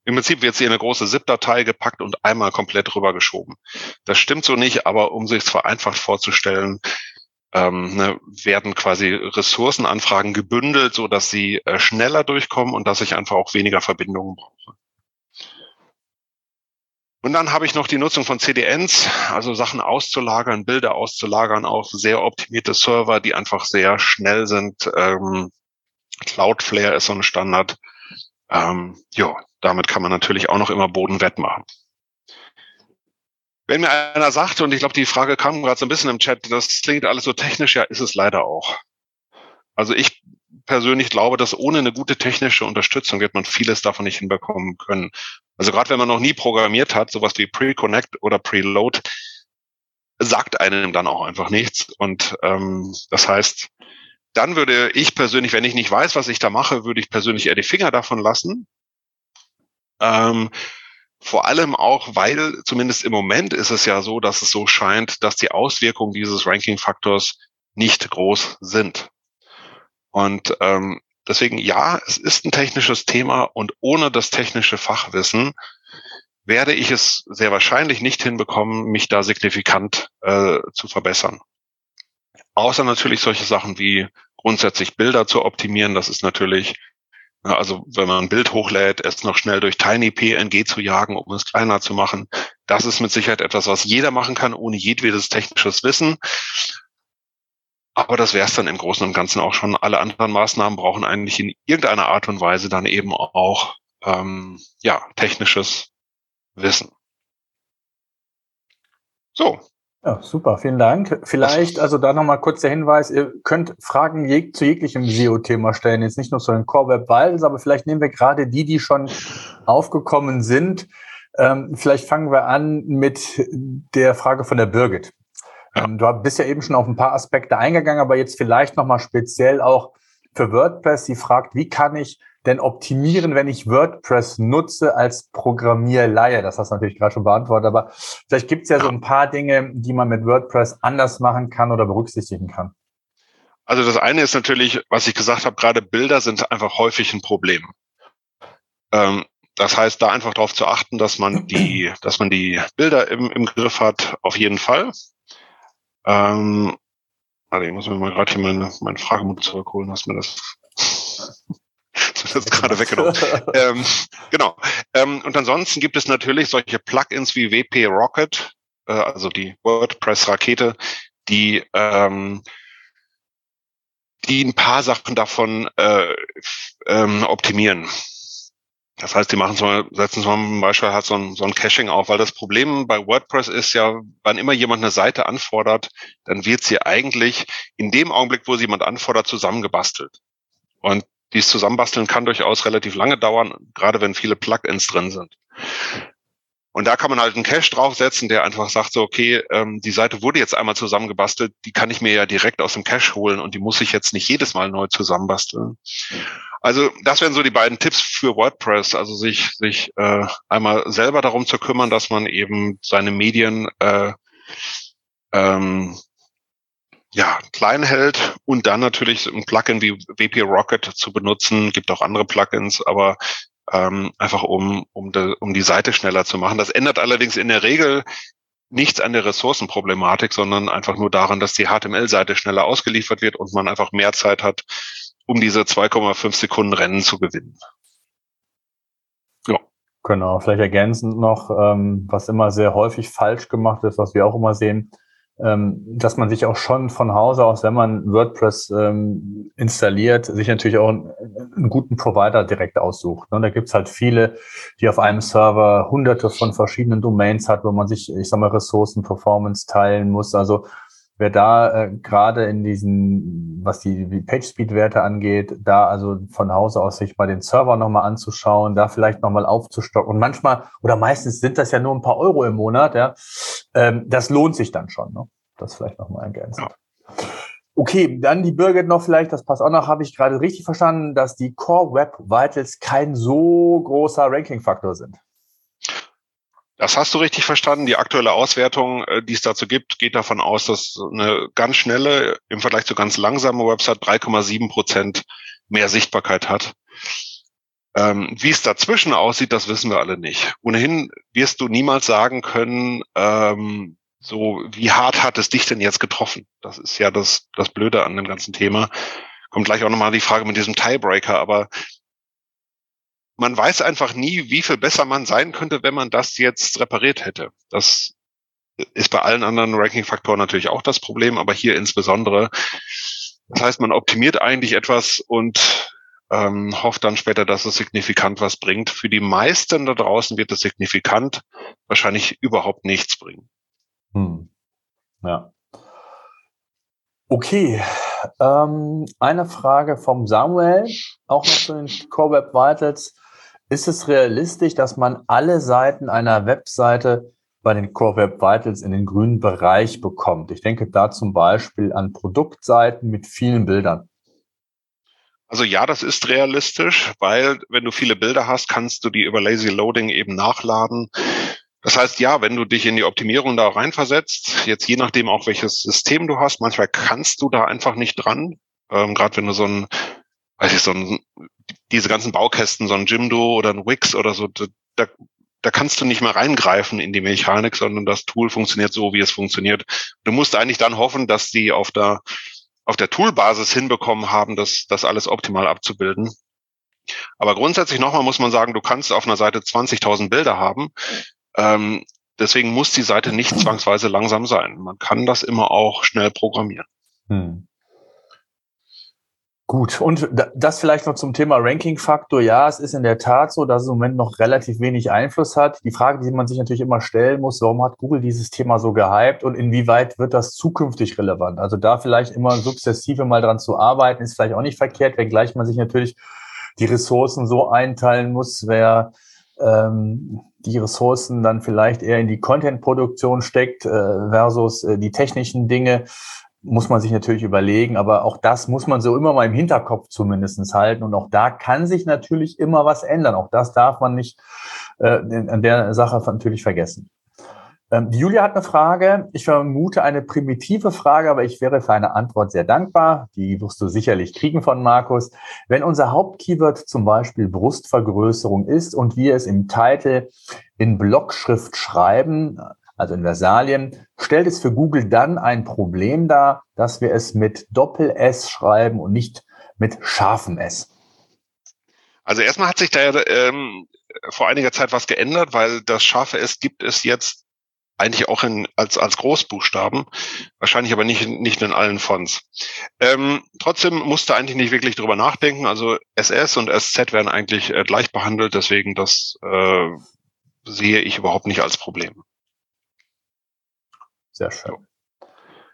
im Prinzip wird sie in eine große ZIP-Datei gepackt und einmal komplett rübergeschoben. Das stimmt so nicht, aber um sich es vereinfacht vorzustellen, ähm, ne, werden quasi Ressourcenanfragen gebündelt, so dass sie äh, schneller durchkommen und dass ich einfach auch weniger Verbindungen brauche. Und dann habe ich noch die Nutzung von CDNs, also Sachen auszulagern, Bilder auszulagern auf sehr optimierte Server, die einfach sehr schnell sind. Ähm, Cloudflare ist so ein Standard. Ähm, ja, damit kann man natürlich auch noch immer Boden wettmachen. Wenn mir einer sagt, und ich glaube, die Frage kam gerade so ein bisschen im Chat, das klingt alles so technisch, ja, ist es leider auch. Also ich persönlich glaube, dass ohne eine gute technische Unterstützung wird man vieles davon nicht hinbekommen können. Also gerade wenn man noch nie programmiert hat, sowas wie Pre-Connect oder Preload, sagt einem dann auch einfach nichts. Und ähm, das heißt, dann würde ich persönlich, wenn ich nicht weiß, was ich da mache, würde ich persönlich eher die Finger davon lassen. Ähm, vor allem auch, weil zumindest im Moment ist es ja so, dass es so scheint, dass die Auswirkungen dieses Ranking-Faktors nicht groß sind. Und ähm, Deswegen ja, es ist ein technisches Thema und ohne das technische Fachwissen werde ich es sehr wahrscheinlich nicht hinbekommen, mich da signifikant äh, zu verbessern. Außer natürlich solche Sachen wie grundsätzlich Bilder zu optimieren. Das ist natürlich, also wenn man ein Bild hochlädt, es noch schnell durch TinyPNG zu jagen, um es kleiner zu machen. Das ist mit Sicherheit etwas, was jeder machen kann, ohne jedwedes technisches Wissen. Aber das wäre es dann im Großen und Ganzen auch schon. Alle anderen Maßnahmen brauchen eigentlich in irgendeiner Art und Weise dann eben auch ähm, ja technisches Wissen. So. Ja, super, vielen Dank. Vielleicht, also da nochmal kurz der Hinweis, ihr könnt Fragen jeg zu jeglichem SEO-Thema stellen, jetzt nicht nur zu den Core Web Vitals, aber vielleicht nehmen wir gerade die, die schon aufgekommen sind. Ähm, vielleicht fangen wir an mit der Frage von der Birgit. Ähm, du bist ja eben schon auf ein paar Aspekte eingegangen, aber jetzt vielleicht nochmal speziell auch für WordPress. Sie fragt, wie kann ich denn optimieren, wenn ich WordPress nutze als Programmierleihe? Das hast du natürlich gerade schon beantwortet, aber vielleicht gibt es ja so ein paar Dinge, die man mit WordPress anders machen kann oder berücksichtigen kann. Also das eine ist natürlich, was ich gesagt habe, gerade Bilder sind einfach häufig ein Problem. Ähm, das heißt, da einfach darauf zu achten, dass man die, dass man die Bilder im, im Griff hat, auf jeden Fall. Ähm, also ich muss mir mal gerade hier meine, meine Fragemut zurückholen, hast mir das, das ist gerade weggenommen. ähm, genau. Ähm, und ansonsten gibt es natürlich solche Plugins wie WP Rocket, äh, also die WordPress-Rakete, die ähm, die ein paar Sachen davon äh, ähm, optimieren. Das heißt, die machen zum, setzen zum Beispiel halt so ein, so ein Caching auf, weil das Problem bei WordPress ist ja, wann immer jemand eine Seite anfordert, dann wird sie eigentlich in dem Augenblick, wo sie jemand anfordert, zusammengebastelt. Und dieses Zusammenbasteln kann durchaus relativ lange dauern, gerade wenn viele Plugins drin sind. Und da kann man halt einen Cache draufsetzen, der einfach sagt so, okay, ähm, die Seite wurde jetzt einmal zusammengebastelt, die kann ich mir ja direkt aus dem Cache holen und die muss ich jetzt nicht jedes Mal neu zusammenbasteln. Also das wären so die beiden Tipps für WordPress, also sich, sich äh, einmal selber darum zu kümmern, dass man eben seine Medien äh, ähm, ja, klein hält und dann natürlich ein Plugin wie WP Rocket zu benutzen. Gibt auch andere Plugins, aber ähm, einfach um, um, de, um die Seite schneller zu machen. Das ändert allerdings in der Regel nichts an der Ressourcenproblematik, sondern einfach nur daran, dass die HTML-Seite schneller ausgeliefert wird und man einfach mehr Zeit hat, um diese 2,5 Sekunden Rennen zu gewinnen. Genau, vielleicht ergänzend noch, ähm, was immer sehr häufig falsch gemacht ist, was wir auch immer sehen, dass man sich auch schon von Hause aus, wenn man WordPress ähm, installiert, sich natürlich auch einen, einen guten Provider direkt aussucht. Ne? Da gibt's halt viele, die auf einem Server hunderte von verschiedenen Domains hat, wo man sich, ich sag mal, Ressourcen, Performance teilen muss. Also wer da äh, gerade in diesen, was die, die PageSpeed-Werte angeht, da also von Hause aus sich mal den Server nochmal anzuschauen, da vielleicht nochmal aufzustocken. Und manchmal oder meistens sind das ja nur ein paar Euro im Monat, ja. Ähm, das lohnt sich dann schon, ne? Das vielleicht nochmal ergänzen. Okay, dann die Birgit noch vielleicht, das passt auch noch, habe ich gerade richtig verstanden, dass die Core Web Vitals kein so großer Ranking-Faktor sind. Das hast du richtig verstanden. Die aktuelle Auswertung, äh, die es dazu gibt, geht davon aus, dass eine ganz schnelle, im Vergleich zu ganz langsame Website 3,7 Prozent mehr Sichtbarkeit hat. Ähm, wie es dazwischen aussieht, das wissen wir alle nicht. Ohnehin wirst du niemals sagen können, ähm, so wie hart hat es dich denn jetzt getroffen? Das ist ja das, das Blöde an dem ganzen Thema. Kommt gleich auch nochmal die Frage mit diesem Tiebreaker, aber man weiß einfach nie, wie viel besser man sein könnte, wenn man das jetzt repariert hätte. Das ist bei allen anderen Ranking-Faktoren natürlich auch das Problem, aber hier insbesondere. Das heißt, man optimiert eigentlich etwas und ähm, hofft dann später, dass es signifikant was bringt. Für die meisten da draußen wird es signifikant wahrscheinlich überhaupt nichts bringen. Hm. Ja. Okay, ähm, eine Frage vom Samuel, auch noch zu den Core Web Vitals. Ist es realistisch, dass man alle Seiten einer Webseite bei den Core Web Vitals in den grünen Bereich bekommt? Ich denke da zum Beispiel an Produktseiten mit vielen Bildern. Also ja, das ist realistisch, weil wenn du viele Bilder hast, kannst du die über Lazy Loading eben nachladen. Das heißt, ja, wenn du dich in die Optimierung da reinversetzt, jetzt je nachdem auch welches System du hast, manchmal kannst du da einfach nicht dran. Ähm, Gerade wenn du so ein weiß ich, so ein, diese ganzen Baukästen, so ein Jimdo oder ein Wix oder so, da, da kannst du nicht mehr reingreifen in die Mechanik, sondern das Tool funktioniert so, wie es funktioniert. Du musst eigentlich dann hoffen, dass die auf der, auf der Toolbasis hinbekommen haben, das, das alles optimal abzubilden. Aber grundsätzlich nochmal muss man sagen, du kannst auf einer Seite 20.000 Bilder haben. Ähm, deswegen muss die Seite nicht zwangsweise langsam sein. Man kann das immer auch schnell programmieren. Hm. Gut, und das vielleicht noch zum Thema Ranking-Faktor. Ja, es ist in der Tat so, dass es im Moment noch relativ wenig Einfluss hat. Die Frage, die man sich natürlich immer stellen muss, warum hat Google dieses Thema so gehypt und inwieweit wird das zukünftig relevant? Also da vielleicht immer sukzessive mal dran zu arbeiten, ist vielleicht auch nicht verkehrt, wenngleich man sich natürlich die Ressourcen so einteilen muss, wer ähm, die Ressourcen dann vielleicht eher in die Content-Produktion steckt äh, versus äh, die technischen Dinge muss man sich natürlich überlegen, aber auch das muss man so immer mal im Hinterkopf zumindestens halten. Und auch da kann sich natürlich immer was ändern. Auch das darf man nicht äh, an der Sache natürlich vergessen. Ähm, Julia hat eine Frage. Ich vermute eine primitive Frage, aber ich wäre für eine Antwort sehr dankbar. Die wirst du sicherlich kriegen von Markus. Wenn unser Hauptkeyword zum Beispiel Brustvergrößerung ist und wir es im Titel in Blockschrift schreiben, also in Versalien, stellt es für Google dann ein Problem dar, dass wir es mit Doppel-S schreiben und nicht mit scharfem S. Also erstmal hat sich da ähm, vor einiger Zeit was geändert, weil das scharfe S gibt es jetzt eigentlich auch in, als, als Großbuchstaben, wahrscheinlich aber nicht, nicht in allen Fonts. Ähm, trotzdem musste eigentlich nicht wirklich drüber nachdenken. Also SS und SZ werden eigentlich äh, gleich behandelt, deswegen das äh, sehe ich überhaupt nicht als Problem. Sehr schön.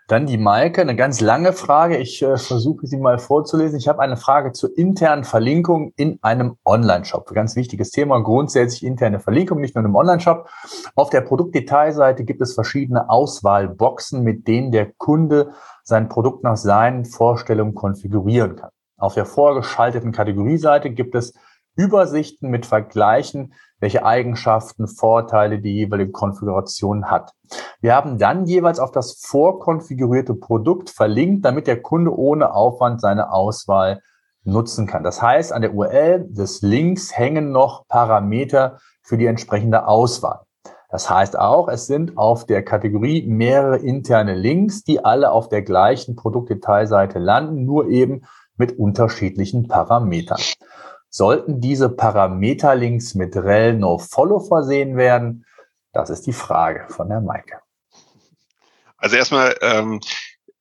Dann die Maike, eine ganz lange Frage. Ich äh, versuche sie mal vorzulesen. Ich habe eine Frage zur internen Verlinkung in einem Online-Shop. Ganz wichtiges Thema. Grundsätzlich interne Verlinkung, nicht nur im Online-Shop. Auf der Produktdetailseite gibt es verschiedene Auswahlboxen, mit denen der Kunde sein Produkt nach seinen Vorstellungen konfigurieren kann. Auf der vorgeschalteten Kategorieseite gibt es Übersichten mit Vergleichen welche Eigenschaften, Vorteile die jeweilige Konfiguration hat. Wir haben dann jeweils auf das vorkonfigurierte Produkt verlinkt, damit der Kunde ohne Aufwand seine Auswahl nutzen kann. Das heißt, an der URL des Links hängen noch Parameter für die entsprechende Auswahl. Das heißt auch, es sind auf der Kategorie mehrere interne Links, die alle auf der gleichen Produktdetailseite landen, nur eben mit unterschiedlichen Parametern. Sollten diese Parameterlinks mit rel nofollow versehen werden? Das ist die Frage von der Maike. Also erstmal, ähm,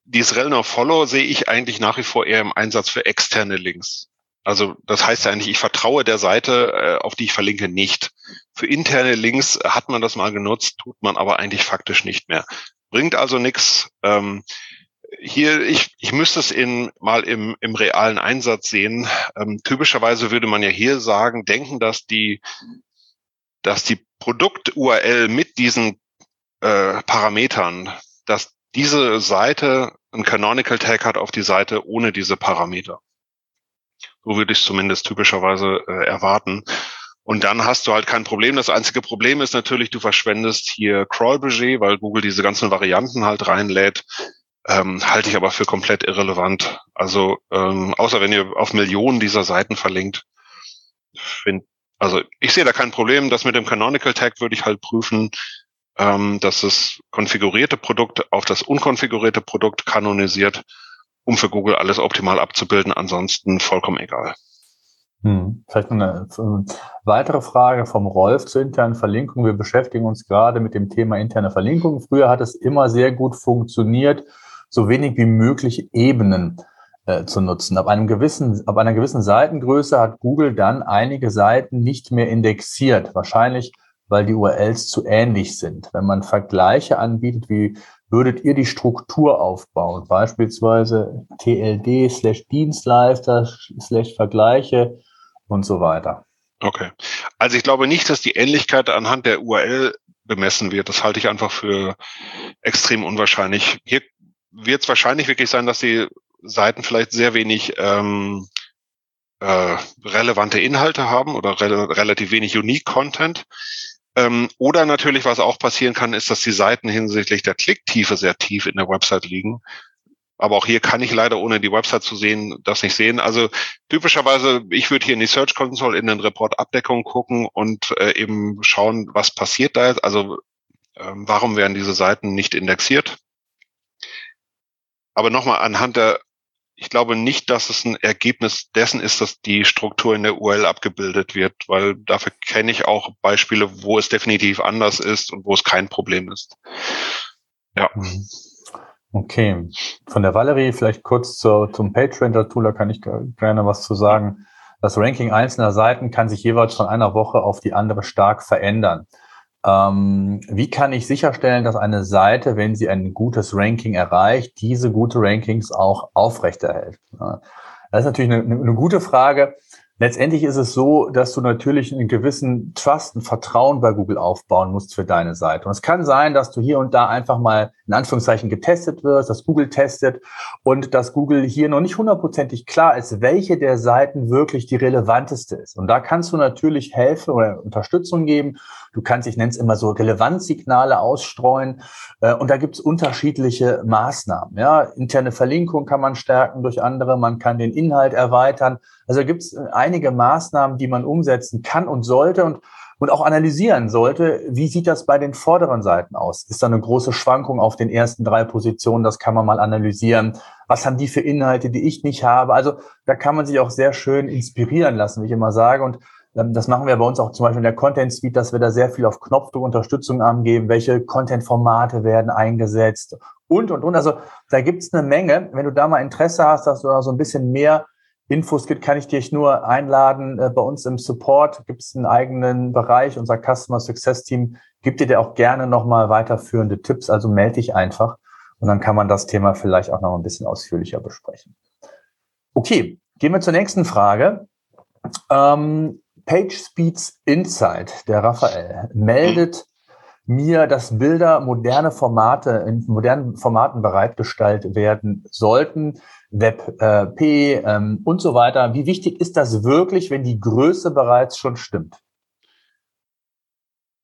dieses rel nofollow sehe ich eigentlich nach wie vor eher im Einsatz für externe Links. Also das heißt ja eigentlich, ich vertraue der Seite, äh, auf die ich verlinke, nicht. Für interne Links hat man das mal genutzt, tut man aber eigentlich faktisch nicht mehr. Bringt also nichts. Ähm, hier, ich, ich müsste es in, mal im, im realen Einsatz sehen. Ähm, typischerweise würde man ja hier sagen, denken, dass die, dass die Produkt-URL mit diesen äh, Parametern, dass diese Seite ein Canonical Tag hat auf die Seite ohne diese Parameter. So würde ich es zumindest typischerweise äh, erwarten. Und dann hast du halt kein Problem. Das einzige Problem ist natürlich, du verschwendest hier Crawl-Budget, weil Google diese ganzen Varianten halt reinlädt. Ähm, halte ich aber für komplett irrelevant. Also ähm, außer wenn ihr auf Millionen dieser Seiten verlinkt. Find, also ich sehe da kein Problem. Das mit dem Canonical Tag würde ich halt prüfen, ähm, dass das konfigurierte Produkt auf das unkonfigurierte Produkt kanonisiert, um für Google alles optimal abzubilden. Ansonsten vollkommen egal. Hm. Vielleicht eine weitere Frage vom Rolf zur internen Verlinkung. Wir beschäftigen uns gerade mit dem Thema interne Verlinkung. Früher hat es immer sehr gut funktioniert, so wenig wie möglich Ebenen äh, zu nutzen. Ab, einem gewissen, ab einer gewissen Seitengröße hat Google dann einige Seiten nicht mehr indexiert. Wahrscheinlich, weil die URLs zu ähnlich sind. Wenn man Vergleiche anbietet, wie würdet ihr die Struktur aufbauen? Beispielsweise TLD slash Dienstleister slash Vergleiche und so weiter. Okay. Also ich glaube nicht, dass die Ähnlichkeit anhand der URL bemessen wird. Das halte ich einfach für extrem unwahrscheinlich. Hier wird es wahrscheinlich wirklich sein, dass die Seiten vielleicht sehr wenig ähm, äh, relevante Inhalte haben oder re relativ wenig Unique Content. Ähm, oder natürlich, was auch passieren kann, ist, dass die Seiten hinsichtlich der Klicktiefe sehr tief in der Website liegen. Aber auch hier kann ich leider, ohne die Website zu sehen, das nicht sehen. Also typischerweise, ich würde hier in die Search Console in den Report Abdeckung gucken und äh, eben schauen, was passiert da jetzt. Also ähm, warum werden diese Seiten nicht indexiert? Aber nochmal anhand der, ich glaube nicht, dass es ein Ergebnis dessen ist, dass die Struktur in der URL abgebildet wird, weil dafür kenne ich auch Beispiele, wo es definitiv anders ist und wo es kein Problem ist. Ja. Mhm. Okay. Von der Valerie vielleicht kurz zur, zum PageRender-Tool, da kann ich gerne was zu sagen. Das Ranking einzelner Seiten kann sich jeweils von einer Woche auf die andere stark verändern. Ähm, wie kann ich sicherstellen, dass eine Seite, wenn sie ein gutes Ranking erreicht, diese gute Rankings auch aufrechterhält? Das ist natürlich eine, eine gute Frage. Letztendlich ist es so, dass du natürlich einen gewissen Trust, ein Vertrauen bei Google aufbauen musst für deine Seite. Und es kann sein, dass du hier und da einfach mal in Anführungszeichen getestet wirst, dass Google testet und dass Google hier noch nicht hundertprozentig klar ist, welche der Seiten wirklich die relevanteste ist. Und da kannst du natürlich helfen oder Unterstützung geben. Du kannst, ich nenne es immer so, Relevanzsignale ausstreuen. Äh, und da gibt es unterschiedliche Maßnahmen. Ja, interne Verlinkung kann man stärken durch andere, man kann den Inhalt erweitern. Also gibt es einige Maßnahmen, die man umsetzen kann und sollte und, und auch analysieren sollte. Wie sieht das bei den vorderen Seiten aus? Ist da eine große Schwankung auf den ersten drei Positionen? Das kann man mal analysieren. Was haben die für Inhalte, die ich nicht habe? Also da kann man sich auch sehr schön inspirieren lassen, wie ich immer sage. Und das machen wir bei uns auch zum Beispiel in der Content Suite, dass wir da sehr viel auf Knopfdruck Unterstützung angeben, welche Content-Formate werden eingesetzt und, und, und. Also da gibt es eine Menge. Wenn du da mal Interesse hast, dass du da so ein bisschen mehr Infos gibt, kann ich dich nur einladen. Äh, bei uns im Support gibt es einen eigenen Bereich. Unser Customer Success Team gibt dir auch gerne nochmal weiterführende Tipps. Also melde dich einfach und dann kann man das Thema vielleicht auch noch ein bisschen ausführlicher besprechen. Okay, gehen wir zur nächsten Frage. Ähm, PageSpeeds Insight, der Raphael, meldet mir, dass Bilder moderne Formate in modernen Formaten bereitgestellt werden sollten, WebP äh, ähm, und so weiter. Wie wichtig ist das wirklich, wenn die Größe bereits schon stimmt?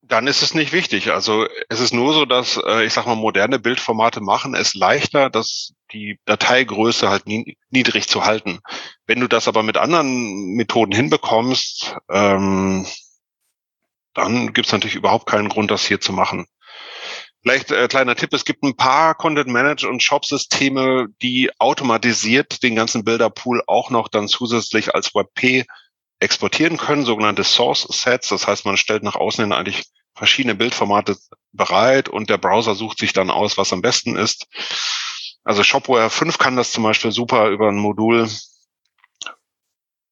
Dann ist es nicht wichtig. Also es ist nur so, dass äh, ich sag mal moderne Bildformate machen es leichter, dass die Dateigröße halt niedrig zu halten. Wenn du das aber mit anderen Methoden hinbekommst, ähm, dann gibt es natürlich überhaupt keinen Grund, das hier zu machen. Vielleicht äh, kleiner Tipp, es gibt ein paar Content Manager und Shop-Systeme, die automatisiert den ganzen Bilderpool auch noch dann zusätzlich als WebP exportieren können, sogenannte Source Sets. Das heißt, man stellt nach außen hin eigentlich verschiedene Bildformate bereit und der Browser sucht sich dann aus, was am besten ist. Also Shopware 5 kann das zum Beispiel super über ein Modul.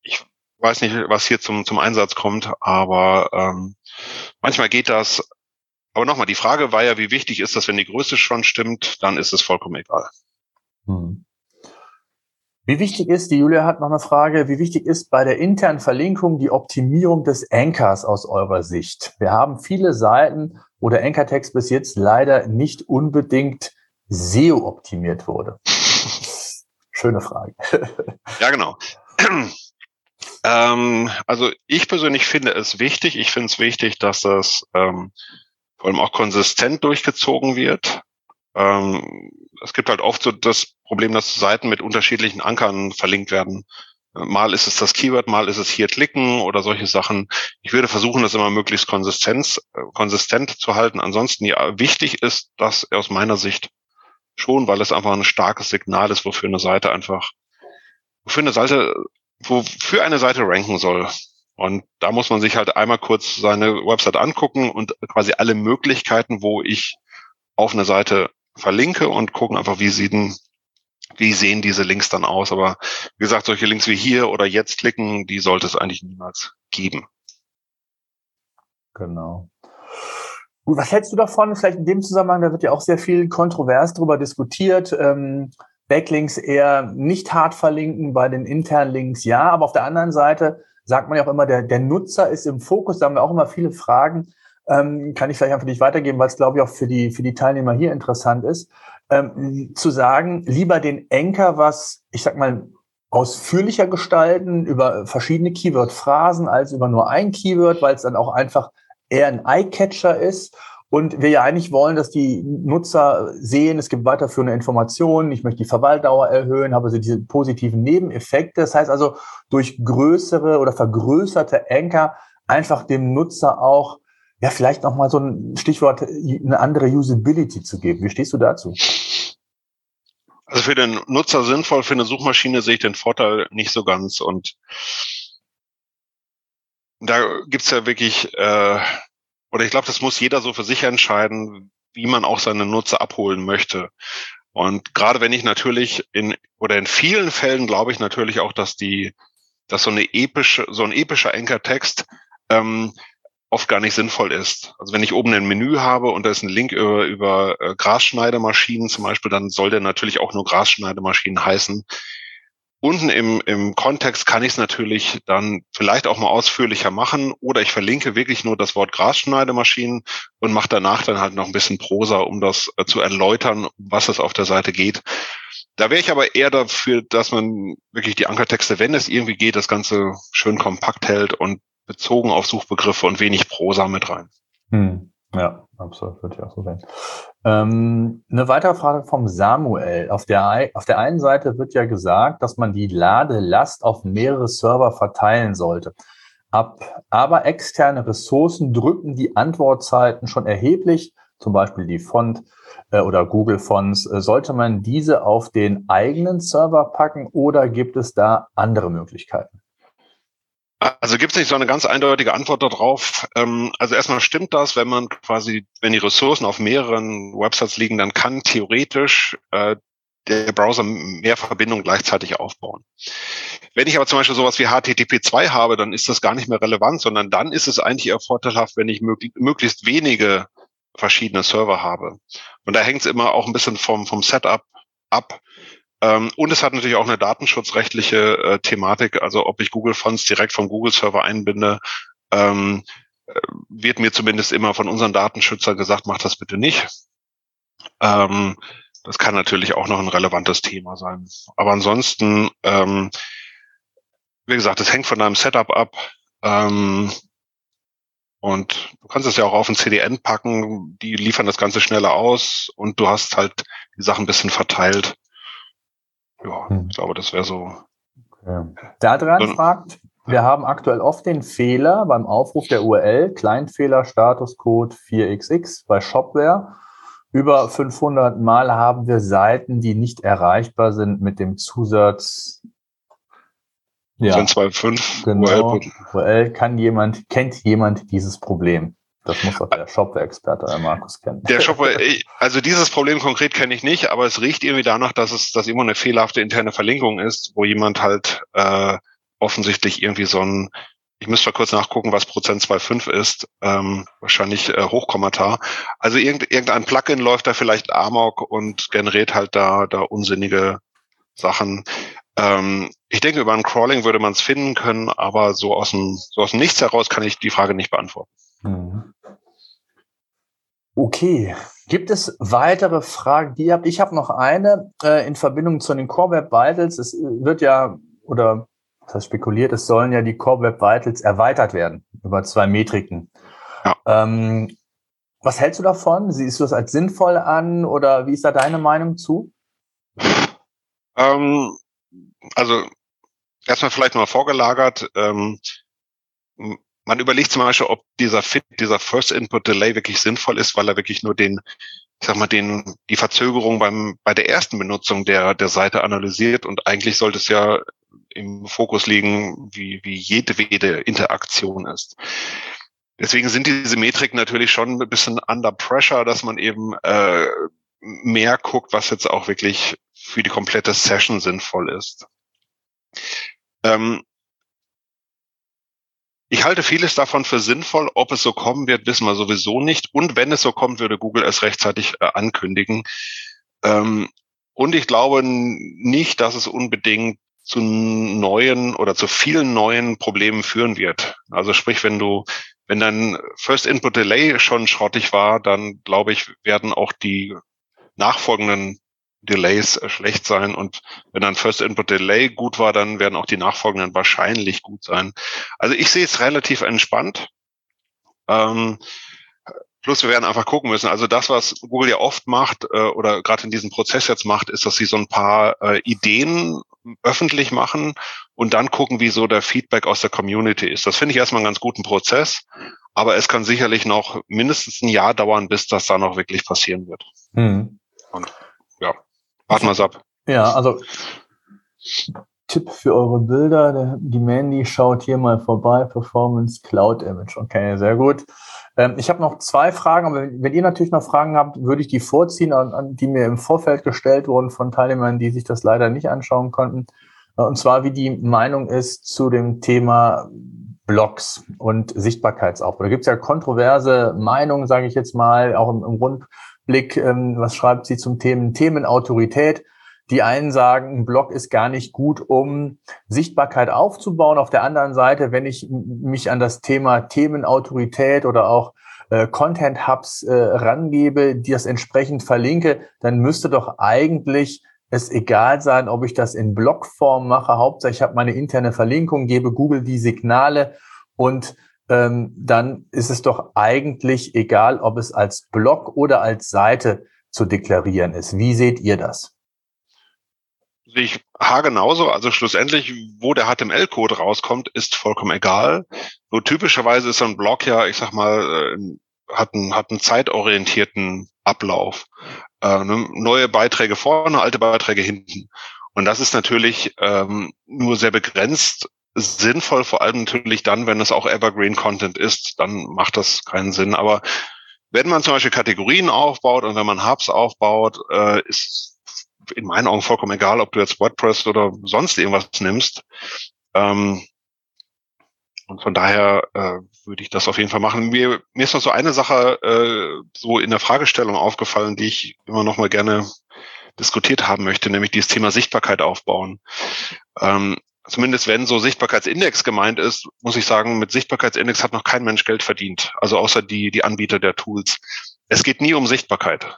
Ich weiß nicht, was hier zum, zum Einsatz kommt, aber ähm, manchmal geht das. Aber nochmal, die Frage war ja, wie wichtig ist das, wenn die Größe schon stimmt, dann ist es vollkommen egal. Hm. Wie wichtig ist, die Julia hat noch eine Frage, wie wichtig ist bei der internen Verlinkung die Optimierung des Anchors aus eurer Sicht? Wir haben viele Seiten, wo der Anchor-Text bis jetzt leider nicht unbedingt SEO optimiert wurde. Schöne Frage. Ja, genau. ähm, also ich persönlich finde es wichtig. Ich finde es wichtig, dass das ähm, vor allem auch konsistent durchgezogen wird. Ähm, es gibt halt oft so das Problem, dass Seiten mit unterschiedlichen Ankern verlinkt werden. Mal ist es das Keyword, mal ist es hier klicken oder solche Sachen. Ich würde versuchen, das immer möglichst konsistent, äh, konsistent zu halten. Ansonsten ja, wichtig ist das aus meiner Sicht schon, weil es einfach ein starkes Signal ist, wofür eine Seite einfach, wofür eine Seite, wofür eine Seite ranken soll. Und da muss man sich halt einmal kurz seine Website angucken und quasi alle Möglichkeiten, wo ich auf eine Seite verlinke und gucken einfach, wie sehen, wie sehen diese Links dann aus. Aber wie gesagt, solche Links wie hier oder jetzt klicken, die sollte es eigentlich niemals geben. Genau. Gut, was hältst du davon? Vielleicht in dem Zusammenhang, da wird ja auch sehr viel kontrovers darüber diskutiert. Ähm, Backlinks eher nicht hart verlinken, bei den internen Links ja. Aber auf der anderen Seite sagt man ja auch immer, der, der Nutzer ist im Fokus. Da haben wir auch immer viele Fragen ähm, kann ich vielleicht einfach nicht weitergeben, weil es, glaube ich, auch für die, für die Teilnehmer hier interessant ist, ähm, zu sagen, lieber den Anker was, ich sag mal, ausführlicher gestalten über verschiedene Keyword-Phrasen als über nur ein Keyword, weil es dann auch einfach eher ein Eye-Catcher ist. Und wir ja eigentlich wollen, dass die Nutzer sehen, es gibt weiterführende Informationen, ich möchte die Verweildauer erhöhen, habe also diese positiven Nebeneffekte. Das heißt also, durch größere oder vergrößerte Anker einfach dem Nutzer auch ja, vielleicht noch mal so ein Stichwort, eine andere Usability zu geben. Wie stehst du dazu? Also für den Nutzer sinnvoll, für eine Suchmaschine sehe ich den Vorteil nicht so ganz. Und da gibt's ja wirklich, äh, oder ich glaube, das muss jeder so für sich entscheiden, wie man auch seine Nutzer abholen möchte. Und gerade wenn ich natürlich in oder in vielen Fällen glaube ich natürlich auch, dass die, dass so eine epische, so ein epischer Anchor-Text ähm, oft gar nicht sinnvoll ist. Also wenn ich oben ein Menü habe und da ist ein Link über, über äh, Grasschneidemaschinen zum Beispiel, dann soll der natürlich auch nur Grasschneidemaschinen heißen. Unten im, im Kontext kann ich es natürlich dann vielleicht auch mal ausführlicher machen oder ich verlinke wirklich nur das Wort Grasschneidemaschinen und mache danach dann halt noch ein bisschen Prosa, um das äh, zu erläutern, was es auf der Seite geht. Da wäre ich aber eher dafür, dass man wirklich die Ankertexte, wenn es irgendwie geht, das Ganze schön kompakt hält und bezogen auf Suchbegriffe und wenig Prosa mit rein. Hm. Ja, absolut, würde ich auch so sehen. Ähm, eine weitere Frage vom Samuel. Auf der, auf der einen Seite wird ja gesagt, dass man die Ladelast auf mehrere Server verteilen sollte. Ab, aber externe Ressourcen drücken die Antwortzeiten schon erheblich, zum Beispiel die Font äh, oder Google Fonts. Äh, sollte man diese auf den eigenen Server packen oder gibt es da andere Möglichkeiten? Also gibt es nicht so eine ganz eindeutige Antwort darauf. Ähm, also erstmal stimmt das, wenn man quasi, wenn die Ressourcen auf mehreren Websites liegen, dann kann theoretisch äh, der Browser mehr Verbindungen gleichzeitig aufbauen. Wenn ich aber zum Beispiel sowas wie HTTP2 habe, dann ist das gar nicht mehr relevant, sondern dann ist es eigentlich eher vorteilhaft, wenn ich möglich, möglichst wenige verschiedene Server habe. Und da hängt es immer auch ein bisschen vom, vom Setup ab. Ähm, und es hat natürlich auch eine datenschutzrechtliche äh, Thematik. Also ob ich Google Fonts direkt vom Google Server einbinde, ähm, äh, wird mir zumindest immer von unseren Datenschützern gesagt, mach das bitte nicht. Ähm, das kann natürlich auch noch ein relevantes Thema sein. Aber ansonsten, ähm, wie gesagt, es hängt von deinem Setup ab. Ähm, und du kannst es ja auch auf ein CDN packen, die liefern das Ganze schneller aus und du hast halt die Sachen ein bisschen verteilt. Ja, hm. ich glaube, das wäre so. Okay. Der Adrian so, fragt, wir haben aktuell oft den Fehler beim Aufruf der URL, Kleinfehler, Statuscode 4xx bei Shopware. Über 500 Mal haben wir Seiten, die nicht erreichbar sind mit dem Zusatz Ja. 2.5 genau. URL. URL kann jemand, kennt jemand dieses Problem? Das muss doch der Shopware-Experte, der Markus, kennen. Der Shopware, also dieses Problem konkret kenne ich nicht, aber es riecht irgendwie danach, dass es, dass immer eine fehlerhafte interne Verlinkung ist, wo jemand halt äh, offensichtlich irgendwie so ein, ich müsste mal kurz nachgucken, was Prozent 2.5 ist, ähm, wahrscheinlich äh, Hochkommentar. Also irgend, irgendein Plugin läuft da vielleicht Amok und generiert halt da, da unsinnige Sachen. Ähm, ich denke, über ein Crawling würde man es finden können, aber so aus dem, so aus dem Nichts heraus kann ich die Frage nicht beantworten. Mhm. Okay. Gibt es weitere Fragen, die ihr habt? Ich habe noch eine äh, in Verbindung zu den Core Web Vitals. Es wird ja, oder das heißt spekuliert, es sollen ja die Core Web Vitals erweitert werden über zwei Metriken. Ja. Ähm, was hältst du davon? Siehst du das als sinnvoll an oder wie ist da deine Meinung zu? Ähm, also erstmal vielleicht mal vorgelagert. Ähm, man überlegt zum Beispiel, ob dieser Fit, dieser First Input Delay wirklich sinnvoll ist, weil er wirklich nur den, ich sag mal, den, die Verzögerung beim, bei der ersten Benutzung der, der Seite analysiert und eigentlich sollte es ja im Fokus liegen, wie, wie jedwede Interaktion ist. Deswegen sind diese Metriken natürlich schon ein bisschen under pressure, dass man eben äh, mehr guckt, was jetzt auch wirklich für die komplette Session sinnvoll ist. Ähm, ich halte vieles davon für sinnvoll. Ob es so kommen wird, wissen wir sowieso nicht. Und wenn es so kommt, würde Google es rechtzeitig äh, ankündigen. Ähm, und ich glaube nicht, dass es unbedingt zu neuen oder zu vielen neuen Problemen führen wird. Also sprich, wenn du, wenn dein First Input Delay schon schrottig war, dann glaube ich, werden auch die nachfolgenden Delays äh, schlecht sein. Und wenn ein First Input Delay gut war, dann werden auch die nachfolgenden wahrscheinlich gut sein. Also ich sehe es relativ entspannt. Ähm, plus wir werden einfach gucken müssen. Also das, was Google ja oft macht äh, oder gerade in diesem Prozess jetzt macht, ist, dass sie so ein paar äh, Ideen öffentlich machen und dann gucken, wie so der Feedback aus der Community ist. Das finde ich erstmal einen ganz guten Prozess, aber es kann sicherlich noch mindestens ein Jahr dauern, bis das da noch wirklich passieren wird. Hm. Und Warten wir es ab. Ja, also Tipp für eure Bilder. Die Mandy schaut hier mal vorbei. Performance Cloud Image. Okay, sehr gut. Ähm, ich habe noch zwei Fragen, aber wenn ihr natürlich noch Fragen habt, würde ich die vorziehen, an, an, die mir im Vorfeld gestellt wurden von Teilnehmern, die sich das leider nicht anschauen konnten. Äh, und zwar, wie die Meinung ist zu dem Thema Blogs und Sichtbarkeitsaufbau. Da gibt es ja kontroverse Meinungen, sage ich jetzt mal, auch im, im Rund Blick, ähm, was schreibt sie zum Themen Themenautorität? Die einen sagen, ein Blog ist gar nicht gut, um Sichtbarkeit aufzubauen. Auf der anderen Seite, wenn ich mich an das Thema Themenautorität oder auch äh, Content Hubs äh, rangebe, die das entsprechend verlinke, dann müsste doch eigentlich es egal sein, ob ich das in Blogform mache. Hauptsache, ich habe meine interne Verlinkung, gebe Google die Signale und ähm, dann ist es doch eigentlich egal, ob es als Blog oder als Seite zu deklarieren ist. Wie seht ihr das? Sehe ich genauso. Also schlussendlich, wo der HTML-Code rauskommt, ist vollkommen egal. Nur typischerweise ist so ein Blog ja, ich sag mal, äh, hat einen, hat einen zeitorientierten Ablauf. Äh, ne? Neue Beiträge vorne, alte Beiträge hinten. Und das ist natürlich ähm, nur sehr begrenzt sinnvoll, vor allem natürlich dann, wenn es auch Evergreen Content ist, dann macht das keinen Sinn. Aber wenn man zum Beispiel Kategorien aufbaut und wenn man Hubs aufbaut, äh, ist in meinen Augen vollkommen egal, ob du jetzt WordPress oder sonst irgendwas nimmst. Ähm, und von daher äh, würde ich das auf jeden Fall machen. Mir, mir ist noch so eine Sache äh, so in der Fragestellung aufgefallen, die ich immer noch mal gerne diskutiert haben möchte, nämlich dieses Thema Sichtbarkeit aufbauen. Ähm, zumindest wenn so Sichtbarkeitsindex gemeint ist, muss ich sagen, mit Sichtbarkeitsindex hat noch kein Mensch Geld verdient. Also außer die, die Anbieter der Tools. Es geht nie um Sichtbarkeit.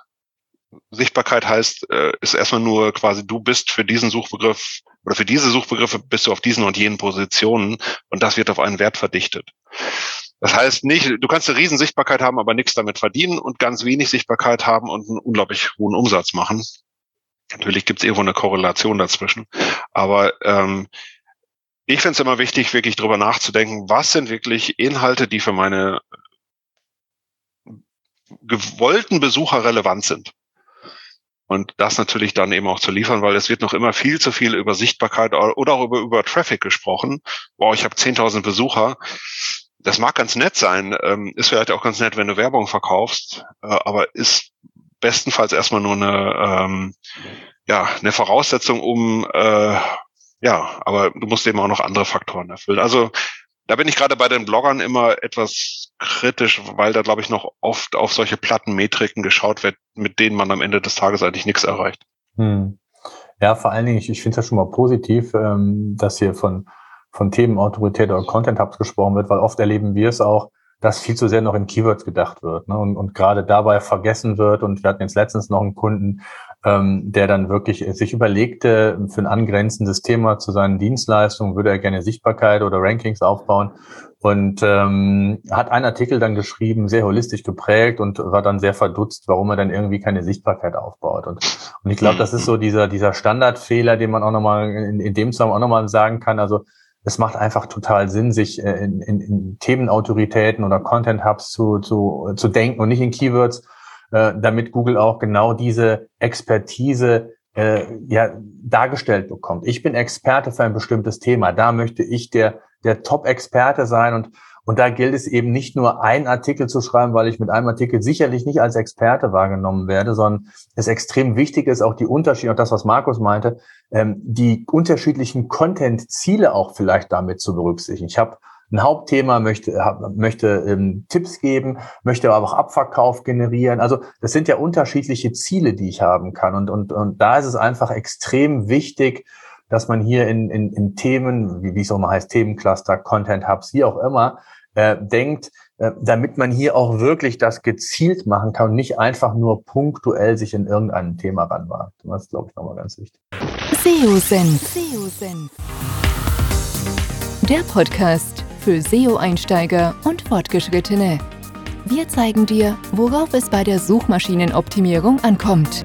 Sichtbarkeit heißt, äh, ist erstmal nur quasi, du bist für diesen Suchbegriff oder für diese Suchbegriffe bist du auf diesen und jenen Positionen und das wird auf einen Wert verdichtet. Das heißt nicht, du kannst eine riesen Sichtbarkeit haben, aber nichts damit verdienen und ganz wenig Sichtbarkeit haben und einen unglaublich hohen Umsatz machen. Natürlich gibt es irgendwo eine Korrelation dazwischen. Aber ähm, ich finde es immer wichtig, wirklich drüber nachzudenken, was sind wirklich Inhalte, die für meine gewollten Besucher relevant sind. Und das natürlich dann eben auch zu liefern, weil es wird noch immer viel zu viel über Sichtbarkeit oder auch über, über Traffic gesprochen. Wow, ich habe 10.000 Besucher. Das mag ganz nett sein, ähm, ist vielleicht auch ganz nett, wenn du Werbung verkaufst, äh, aber ist bestenfalls erstmal nur eine, ähm, ja, eine Voraussetzung, um äh, ja, aber du musst eben auch noch andere Faktoren erfüllen. Also da bin ich gerade bei den Bloggern immer etwas kritisch, weil da, glaube ich, noch oft auf solche platten Metriken geschaut wird, mit denen man am Ende des Tages eigentlich nichts erreicht. Hm. Ja, vor allen Dingen, ich, ich finde es ja schon mal positiv, ähm, dass hier von, von Themenautorität oder Content Hubs gesprochen wird, weil oft erleben wir es auch, dass viel zu sehr noch in Keywords gedacht wird ne? und, und gerade dabei vergessen wird. Und wir hatten jetzt letztens noch einen Kunden, ähm, der dann wirklich sich überlegte, für ein angrenzendes Thema zu seinen Dienstleistungen würde er gerne Sichtbarkeit oder Rankings aufbauen und ähm, hat einen Artikel dann geschrieben, sehr holistisch geprägt und war dann sehr verdutzt, warum er dann irgendwie keine Sichtbarkeit aufbaut. Und, und ich glaube, das ist so dieser, dieser Standardfehler, den man auch nochmal in, in dem Zusammenhang auch nochmal sagen kann. Also es macht einfach total Sinn, sich äh, in, in, in Themenautoritäten oder Content Hubs zu, zu, zu denken und nicht in Keywords, äh, damit Google auch genau diese Expertise äh, ja, dargestellt bekommt. Ich bin Experte für ein bestimmtes Thema. Da möchte ich der, der Top-Experte sein und und da gilt es eben nicht nur einen Artikel zu schreiben, weil ich mit einem Artikel sicherlich nicht als Experte wahrgenommen werde, sondern es extrem wichtig ist, auch die Unterschiede, auch das, was Markus meinte, ähm, die unterschiedlichen Content-Ziele auch vielleicht damit zu berücksichtigen. Ich habe ein Hauptthema, möchte, hab, möchte ähm, Tipps geben, möchte aber auch Abverkauf generieren. Also das sind ja unterschiedliche Ziele, die ich haben kann. Und, und, und da ist es einfach extrem wichtig, dass man hier in, in, in Themen, wie, wie es auch mal heißt, Themencluster, Content Hubs, wie auch immer, äh, denkt, äh, damit man hier auch wirklich das gezielt machen kann und nicht einfach nur punktuell sich in irgendein Thema ranwagt. Das ist, glaube ich, nochmal ganz wichtig. SEO-Senf. Der Podcast für SEO-Einsteiger und Fortgeschrittene. Wir zeigen dir, worauf es bei der Suchmaschinenoptimierung ankommt.